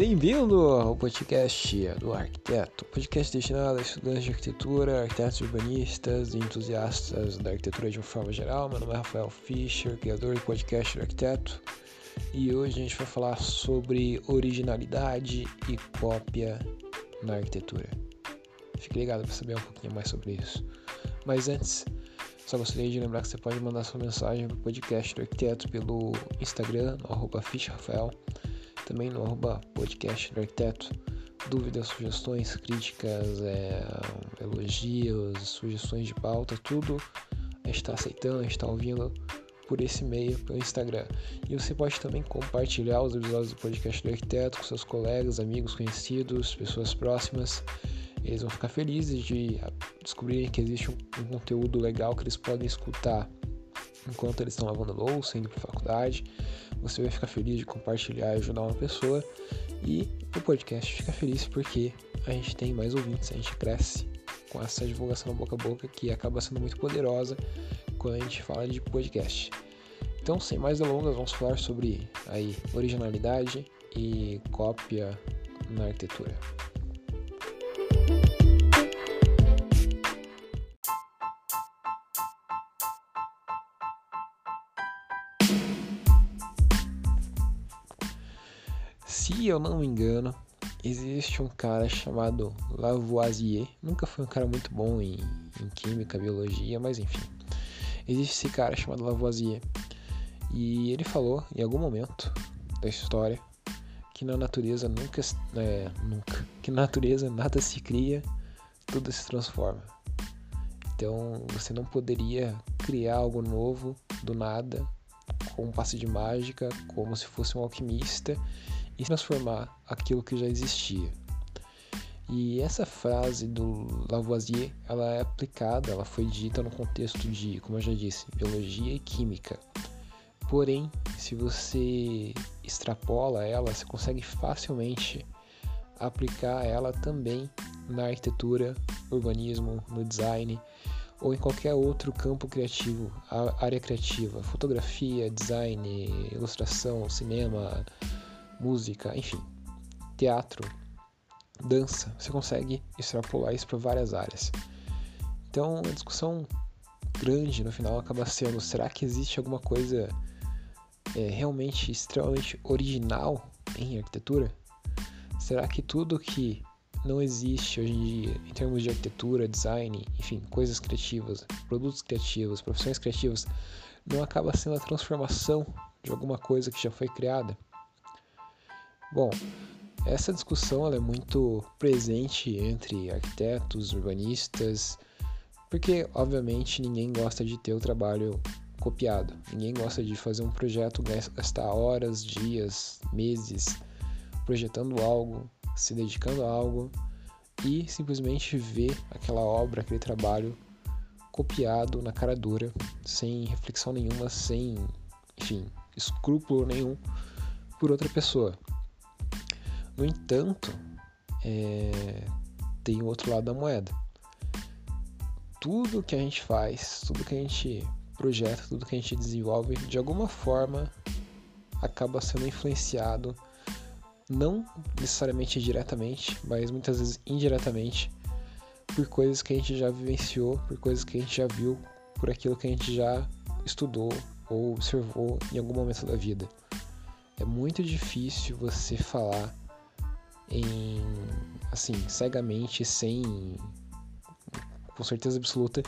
Bem-vindo ao podcast do Arquiteto, podcast destinado a estudantes de arquitetura, arquitetos urbanistas e entusiastas da arquitetura de uma forma geral. Meu nome é Rafael Fischer, criador do podcast do Arquiteto, e hoje a gente vai falar sobre originalidade e cópia na arquitetura. Fique ligado para saber um pouquinho mais sobre isso. Mas antes, só gostaria de lembrar que você pode mandar sua mensagem para o podcast do Arquiteto pelo Instagram, arroba também no arroba podcast do arquiteto. Dúvidas, sugestões, críticas, é, elogios, sugestões de pauta, tudo a gente está aceitando, a gente está ouvindo por esse meio, pelo Instagram. E você pode também compartilhar os episódios do podcast do arquiteto com seus colegas, amigos, conhecidos, pessoas próximas. Eles vão ficar felizes de descobrirem que existe um, conteúdo legal que eles podem escutar enquanto eles estão lavando louça, indo para faculdade você vai ficar feliz de compartilhar e ajudar uma pessoa. E o podcast fica feliz porque a gente tem mais ouvintes, a gente cresce com essa divulgação boca a boca que acaba sendo muito poderosa quando a gente fala de podcast. Então, sem mais delongas, vamos falar sobre aí originalidade e cópia na arquitetura. Eu não me engano, existe um cara chamado Lavoisier. Nunca foi um cara muito bom em, em química, biologia, mas enfim. Existe esse cara chamado Lavoisier. E ele falou em algum momento da história que na natureza nunca, é, nunca, que na natureza nada se cria, tudo se transforma. Então você não poderia criar algo novo do nada, com um passe de mágica, como se fosse um alquimista e transformar aquilo que já existia. E essa frase do Lavoisier, ela é aplicada, ela foi dita no contexto de, como eu já disse, biologia e química. Porém, se você extrapola ela, você consegue facilmente aplicar ela também na arquitetura, urbanismo, no design ou em qualquer outro campo criativo, área criativa, fotografia, design, ilustração, cinema, música, enfim, teatro, dança, você consegue extrapolar isso para várias áreas. Então, a discussão grande no final acaba sendo: será que existe alguma coisa é, realmente extremamente original em arquitetura? Será que tudo que não existe hoje em dia em termos de arquitetura, design, enfim, coisas criativas, produtos criativos, profissões criativas, não acaba sendo a transformação de alguma coisa que já foi criada? Bom, essa discussão é muito presente entre arquitetos, urbanistas, porque obviamente ninguém gosta de ter o trabalho copiado. Ninguém gosta de fazer um projeto, gastar horas, dias, meses projetando algo, se dedicando a algo e simplesmente ver aquela obra, aquele trabalho copiado na cara dura, sem reflexão nenhuma, sem, enfim, escrúpulo nenhum por outra pessoa. No entanto, é, tem o outro lado da moeda. Tudo que a gente faz, tudo que a gente projeta, tudo que a gente desenvolve, de alguma forma acaba sendo influenciado, não necessariamente diretamente, mas muitas vezes indiretamente, por coisas que a gente já vivenciou, por coisas que a gente já viu, por aquilo que a gente já estudou ou observou em algum momento da vida. É muito difícil você falar em assim, cegamente, sem com certeza absoluta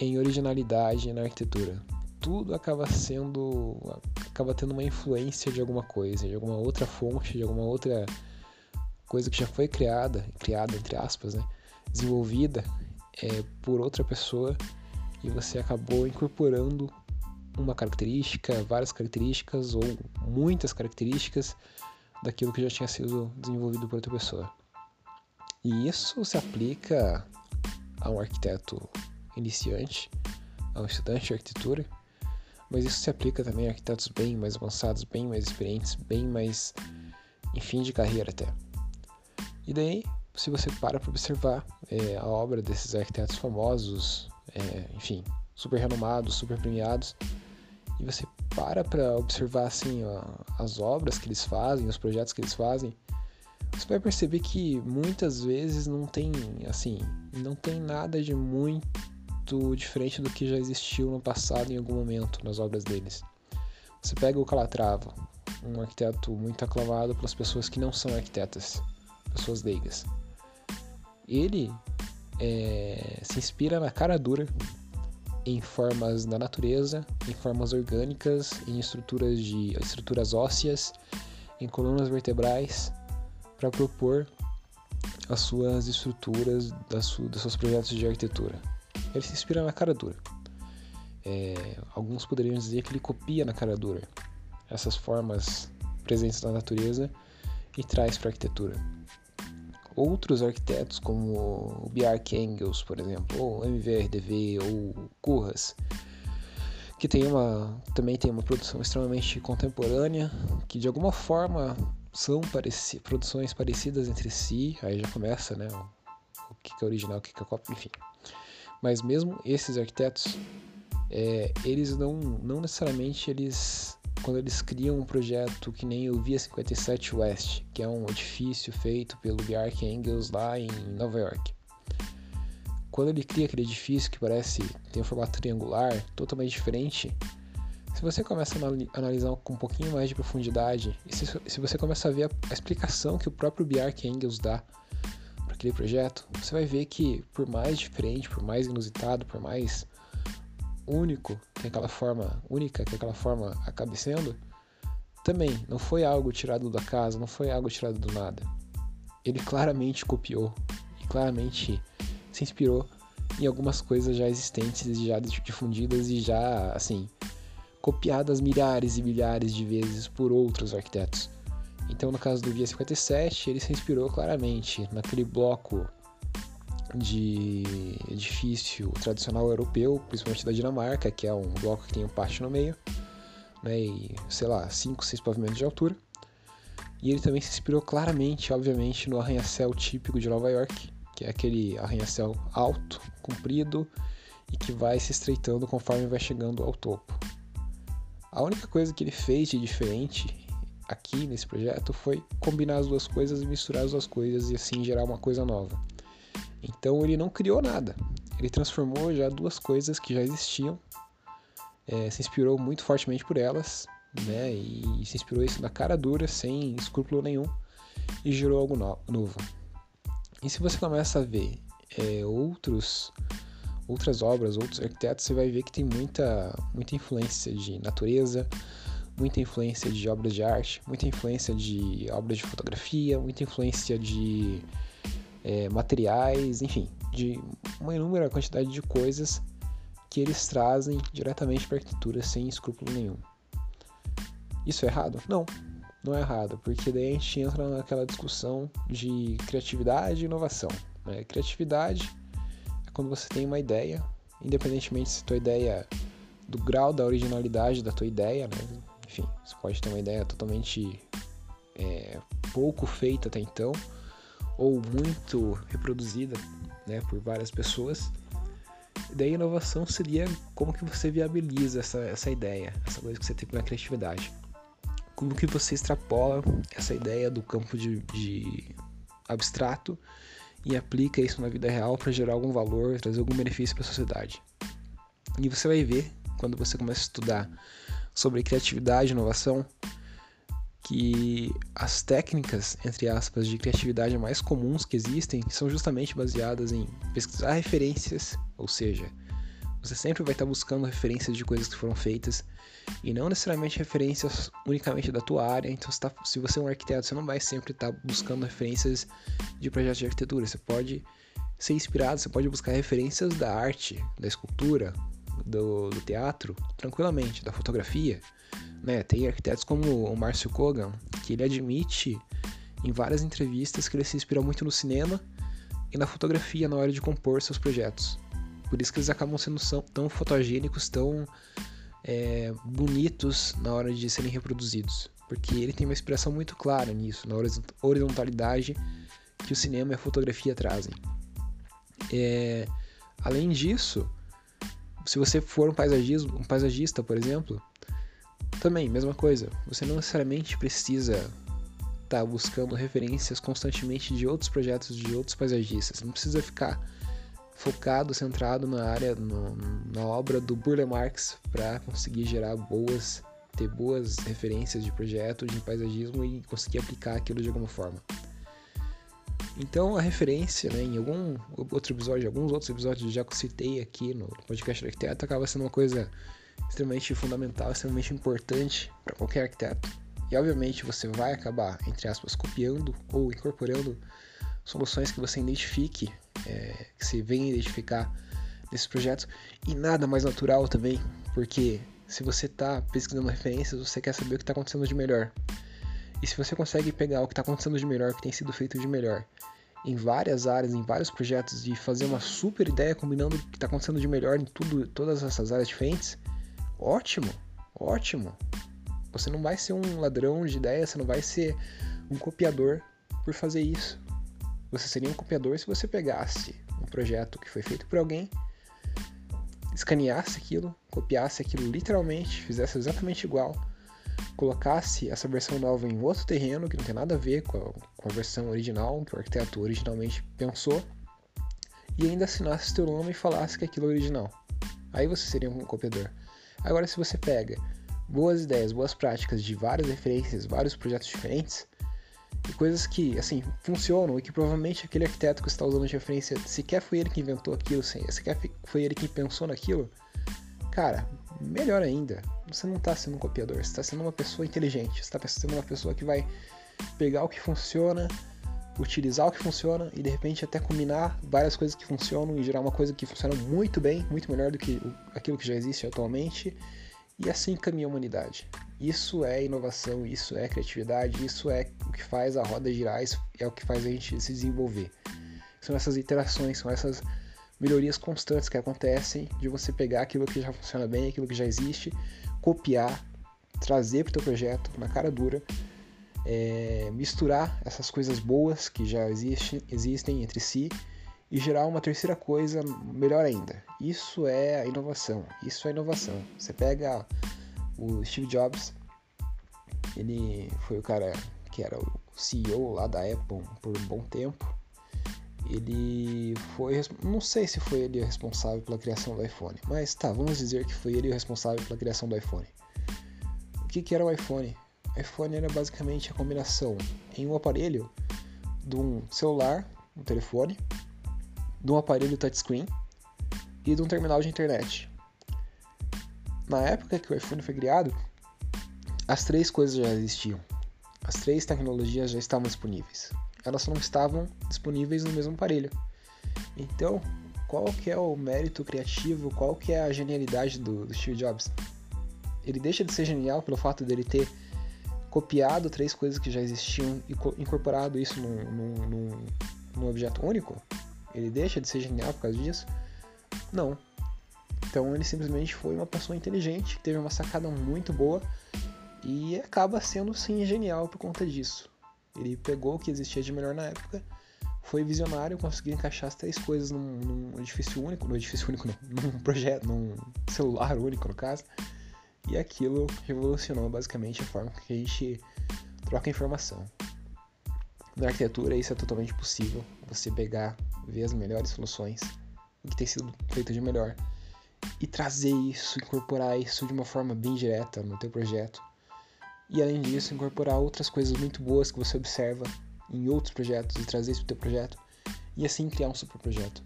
em originalidade na arquitetura. Tudo acaba sendo acaba tendo uma influência de alguma coisa, de alguma outra fonte, de alguma outra coisa que já foi criada, criada entre aspas, né? desenvolvida é, por outra pessoa e você acabou incorporando uma característica, várias características ou muitas características daquilo que já tinha sido desenvolvido por outra pessoa. E isso se aplica a um arquiteto iniciante, a um estudante de arquitetura, mas isso se aplica também a arquitetos bem mais avançados, bem mais experientes, bem mais em fim de carreira até. E daí, se você para para observar é, a obra desses arquitetos famosos, é, enfim, super renomados, super premiados, e você para para observar assim ó, as obras que eles fazem, os projetos que eles fazem, você vai perceber que muitas vezes não tem assim, não tem nada de muito diferente do que já existiu no passado em algum momento nas obras deles. Você pega o Calatrava, um arquiteto muito aclamado pelas pessoas que não são arquitetas, pessoas leigas. Ele é, se inspira na cara dura em formas da natureza, em formas orgânicas, em estruturas de estruturas ósseas, em colunas vertebrais, para propor as suas estruturas das, su, dos seus projetos de arquitetura. Ele se inspira na cara dura. É, alguns poderiam dizer que ele copia na cara dura essas formas presentes na natureza e traz para a arquitetura. Outros arquitetos, como o Bjarke Engels, por exemplo, ou MVRDV, ou Curras, que tem uma, também tem uma produção extremamente contemporânea, que de alguma forma são pareci produções parecidas entre si, aí já começa, né, o, o que é original, o que é cópia, enfim. Mas mesmo esses arquitetos, é, eles não, não necessariamente eles quando eles criam um projeto que nem o Via 57 West, que é um edifício feito pelo Bjarke Engels lá em Nova York. Quando ele cria aquele edifício que parece ter um formato triangular, totalmente diferente, se você começa a analisar com um pouquinho mais de profundidade, e se, se você começa a ver a, a explicação que o próprio Bjarke Engels dá para aquele projeto, você vai ver que por mais diferente, por mais inusitado, por mais único que aquela forma única que aquela forma acabe sendo, também não foi algo tirado da casa, não foi algo tirado do nada. Ele claramente copiou e claramente se inspirou em algumas coisas já existentes, já difundidas e já assim copiadas milhares e milhares de vezes por outros arquitetos. Então, no caso do Via 57, ele se inspirou claramente naquele bloco de edifício tradicional europeu, principalmente da Dinamarca, que é um bloco que tem um pátio no meio, né, e sei lá, 5, 6 pavimentos de altura. E ele também se inspirou claramente, obviamente, no arranha-céu típico de Nova York, que é aquele arranha-céu alto, comprido e que vai se estreitando conforme vai chegando ao topo. A única coisa que ele fez de diferente aqui nesse projeto foi combinar as duas coisas misturar as duas coisas e assim gerar uma coisa nova. Então ele não criou nada. Ele transformou já duas coisas que já existiam, é, se inspirou muito fortemente por elas, né? E se inspirou isso na cara dura, sem escrúpulo nenhum, e gerou algo no novo. E se você começa a ver é, outros outras obras, outros arquitetos, você vai ver que tem muita, muita influência de natureza, muita influência de obras de arte, muita influência de obras de fotografia, muita influência de é, materiais, enfim, de uma inúmera quantidade de coisas que eles trazem diretamente para a arquitetura sem escrúpulo nenhum. Isso é errado? Não, não é errado, porque daí a gente entra naquela discussão de criatividade e inovação. Né? Criatividade é quando você tem uma ideia, independentemente se a tua ideia do grau da originalidade da tua ideia, né? enfim, você pode ter uma ideia totalmente é, pouco feita até então, ou muito reproduzida né, por várias pessoas. Daí a inovação seria como que você viabiliza essa, essa ideia, essa coisa que você tem na criatividade. Como que você extrapola essa ideia do campo de, de abstrato e aplica isso na vida real para gerar algum valor, trazer algum benefício para a sociedade. E você vai ver, quando você começa a estudar sobre criatividade e inovação, que as técnicas, entre aspas, de criatividade mais comuns que existem são justamente baseadas em pesquisar referências, ou seja, você sempre vai estar buscando referências de coisas que foram feitas e não necessariamente referências unicamente da tua área. Então, se, tá, se você é um arquiteto, você não vai sempre estar buscando referências de projetos de arquitetura. Você pode ser inspirado, você pode buscar referências da arte, da escultura, do, do teatro, tranquilamente, da fotografia. Né? Tem arquitetos como o Márcio Kogan, que ele admite em várias entrevistas que ele se inspirou muito no cinema e na fotografia na hora de compor seus projetos. Por isso que eles acabam sendo tão fotogênicos, tão é, bonitos na hora de serem reproduzidos. Porque ele tem uma inspiração muito clara nisso, na horizontalidade que o cinema e a fotografia trazem. É, além disso, se você for um, um paisagista, por exemplo, também, mesma coisa. Você não necessariamente precisa estar tá buscando referências constantemente de outros projetos de outros paisagistas. Não precisa ficar focado, centrado na área, no, na obra do Burle Marx para conseguir gerar boas, ter boas referências de projeto de paisagismo e conseguir aplicar aquilo de alguma forma. Então a referência, né, em algum outro episódio, alguns outros episódios já eu citei aqui no podcast do arquiteto, acaba sendo uma coisa extremamente fundamental, extremamente importante para qualquer arquiteto. E obviamente você vai acabar, entre aspas, copiando ou incorporando soluções que você identifique, é, que você venha identificar nesses projetos. E nada mais natural também, porque se você está pesquisando referências, você quer saber o que está acontecendo de melhor. E se você consegue pegar o que está acontecendo de melhor, o que tem sido feito de melhor, em várias áreas, em vários projetos, e fazer uma super ideia combinando o que está acontecendo de melhor em tudo, todas essas áreas diferentes, ótimo, ótimo. Você não vai ser um ladrão de ideias, você não vai ser um copiador por fazer isso. Você seria um copiador se você pegasse um projeto que foi feito por alguém, escaneasse aquilo, copiasse aquilo literalmente, fizesse exatamente igual colocasse essa versão nova em outro terreno que não tem nada a ver com a, com a versão original que o arquiteto originalmente pensou e ainda assinasse seu nome e falasse que aquilo é original. Aí você seria um copiador. Agora, se você pega boas ideias, boas práticas de várias referências, vários projetos diferentes, e coisas que, assim, funcionam e que provavelmente aquele arquiteto que está usando de referência sequer foi ele que inventou aquilo, sequer foi ele que pensou naquilo, cara, melhor ainda, você não está sendo um copiador, você está sendo uma pessoa inteligente, você está sendo uma pessoa que vai pegar o que funciona, utilizar o que funciona e de repente até combinar várias coisas que funcionam e gerar uma coisa que funciona muito bem, muito melhor do que aquilo que já existe atualmente e assim caminha a humanidade. Isso é inovação, isso é criatividade, isso é o que faz a roda girar, é o que faz a gente se desenvolver. São essas interações, são essas melhorias constantes que acontecem de você pegar aquilo que já funciona bem, aquilo que já existe, copiar, trazer para o teu projeto na cara dura, é, misturar essas coisas boas que já existe, existem entre si e gerar uma terceira coisa melhor ainda. Isso é a inovação. Isso é inovação. Você pega o Steve Jobs, ele foi o cara que era o CEO lá da Apple por um bom tempo ele foi. Não sei se foi ele o responsável pela criação do iPhone, mas tá, vamos dizer que foi ele o responsável pela criação do iPhone. O que, que era o iPhone? IPhone era basicamente a combinação em um aparelho de um celular, um telefone, de um aparelho touchscreen e de um terminal de internet. Na época que o iPhone foi criado, as três coisas já existiam. As três tecnologias já estavam disponíveis elas só não estavam disponíveis no mesmo aparelho. Então, qual que é o mérito criativo, qual que é a genialidade do, do Steve Jobs? Ele deixa de ser genial pelo fato dele ter copiado três coisas que já existiam e incorporado isso num, num, num, objeto único? Ele deixa de ser genial por causa disso? Não. Então ele simplesmente foi uma pessoa inteligente, que teve uma sacada muito boa e acaba sendo sim genial por conta disso. Ele pegou o que existia de melhor na época, foi visionário, conseguiu encaixar as três coisas num, num edifício único, no edifício único não, num projeto, num celular único no caso, e aquilo revolucionou basicamente a forma que a gente troca informação. Na arquitetura isso é totalmente possível, você pegar, ver as melhores soluções, o que tem sido feito de melhor, e trazer isso, incorporar isso de uma forma bem direta no teu projeto, e além disso, incorporar outras coisas muito boas que você observa em outros projetos e trazer isso para o teu projeto e assim criar um super projeto.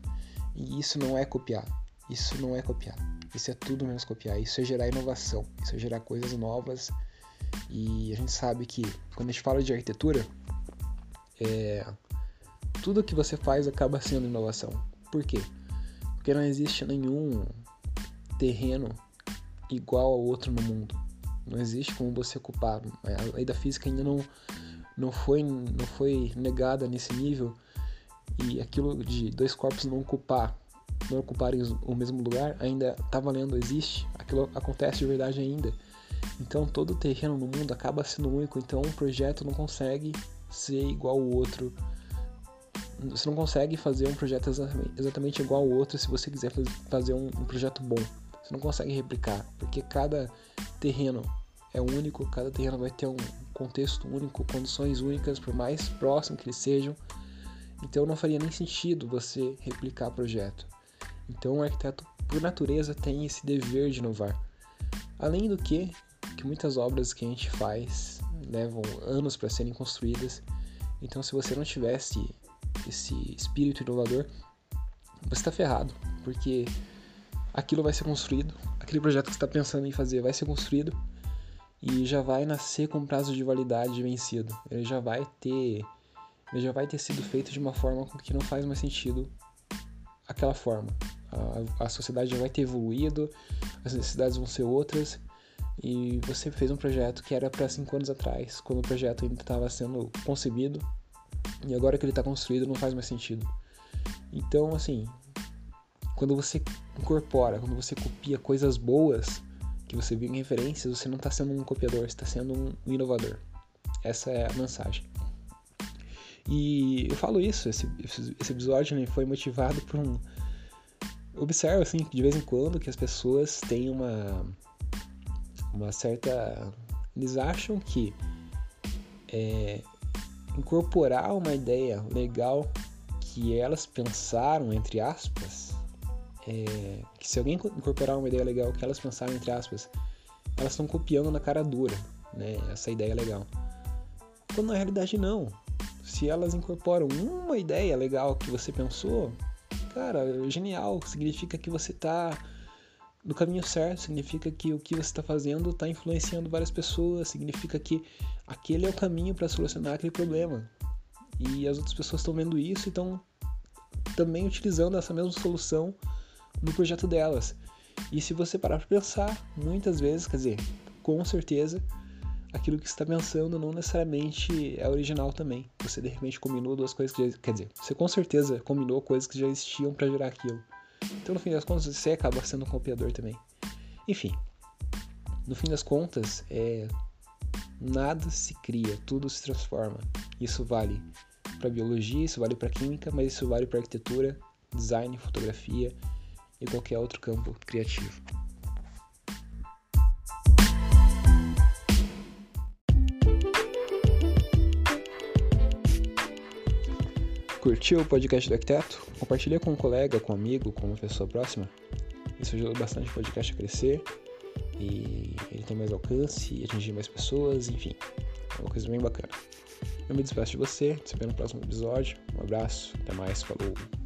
E isso não é copiar. Isso não é copiar. Isso é tudo menos copiar. Isso é gerar inovação. Isso é gerar coisas novas. E a gente sabe que quando a gente fala de arquitetura, é... tudo que você faz acaba sendo inovação. Por quê? Porque não existe nenhum terreno igual ao outro no mundo. Não existe como você ocupar. A lei da física ainda não, não, foi, não foi negada nesse nível e aquilo de dois corpos não ocupar não ocuparem o mesmo lugar ainda está valendo, existe, aquilo acontece de verdade ainda. Então todo terreno no mundo acaba sendo único, então um projeto não consegue ser igual ao outro. Você não consegue fazer um projeto exatamente, igual ao outro se você quiser fazer um, um projeto bom. Você não consegue replicar, porque cada terreno é único, cada terreno vai ter um contexto único, condições únicas, por mais próximo que eles sejam. Então não faria nem sentido você replicar projeto. Então o arquiteto, por natureza, tem esse dever de inovar. Além do que, que muitas obras que a gente faz levam anos para serem construídas. Então se você não tivesse esse espírito inovador, você está ferrado, porque aquilo vai ser construído, aquele projeto que você está pensando em fazer vai ser construído e já vai nascer com prazo de validade vencido. Ele já vai ter, ele já vai ter sido feito de uma forma que não faz mais sentido aquela forma. A, a sociedade vai ter evoluído, as necessidades vão ser outras e você fez um projeto que era para cinco anos atrás, quando o projeto ainda estava sendo concebido e agora que ele está construído não faz mais sentido. Então, assim, quando você incorpora, quando você copia coisas boas que você viu em referências, você não está sendo um copiador, você está sendo um inovador. Essa é a mensagem. E eu falo isso, esse, esse episódio né, foi motivado por um. Observo, assim, de vez em quando que as pessoas têm uma. Uma certa. Eles acham que é, incorporar uma ideia legal que elas pensaram, entre aspas, é, que se alguém incorporar uma ideia legal que elas pensaram, entre aspas, elas estão copiando na cara dura, né, essa ideia legal. Quando na realidade não. Se elas incorporam uma ideia legal que você pensou, cara, genial, significa que você está no caminho certo, significa que o que você está fazendo está influenciando várias pessoas, significa que aquele é o caminho para solucionar aquele problema. E as outras pessoas estão vendo isso e estão também utilizando essa mesma solução no projeto delas. E se você parar para pensar, muitas vezes, quer dizer, com certeza, aquilo que está pensando não necessariamente é original também. Você de repente combinou duas coisas que já, quer dizer, você com certeza combinou coisas que já existiam para gerar aquilo. Então, no fim das contas, você acaba sendo um copiador também. Enfim, no fim das contas, é, nada se cria, tudo se transforma. Isso vale para biologia, isso vale para química, mas isso vale para arquitetura, design, fotografia e qualquer outro campo criativo. Curtiu o podcast do Arquiteto? Compartilha com um colega, com um amigo, com uma pessoa próxima. Isso ajuda bastante o podcast a crescer e ele tem mais alcance e atingir mais pessoas, enfim, é uma coisa bem bacana. Eu me despeço de você, te espero no próximo episódio. Um abraço, até mais, falou!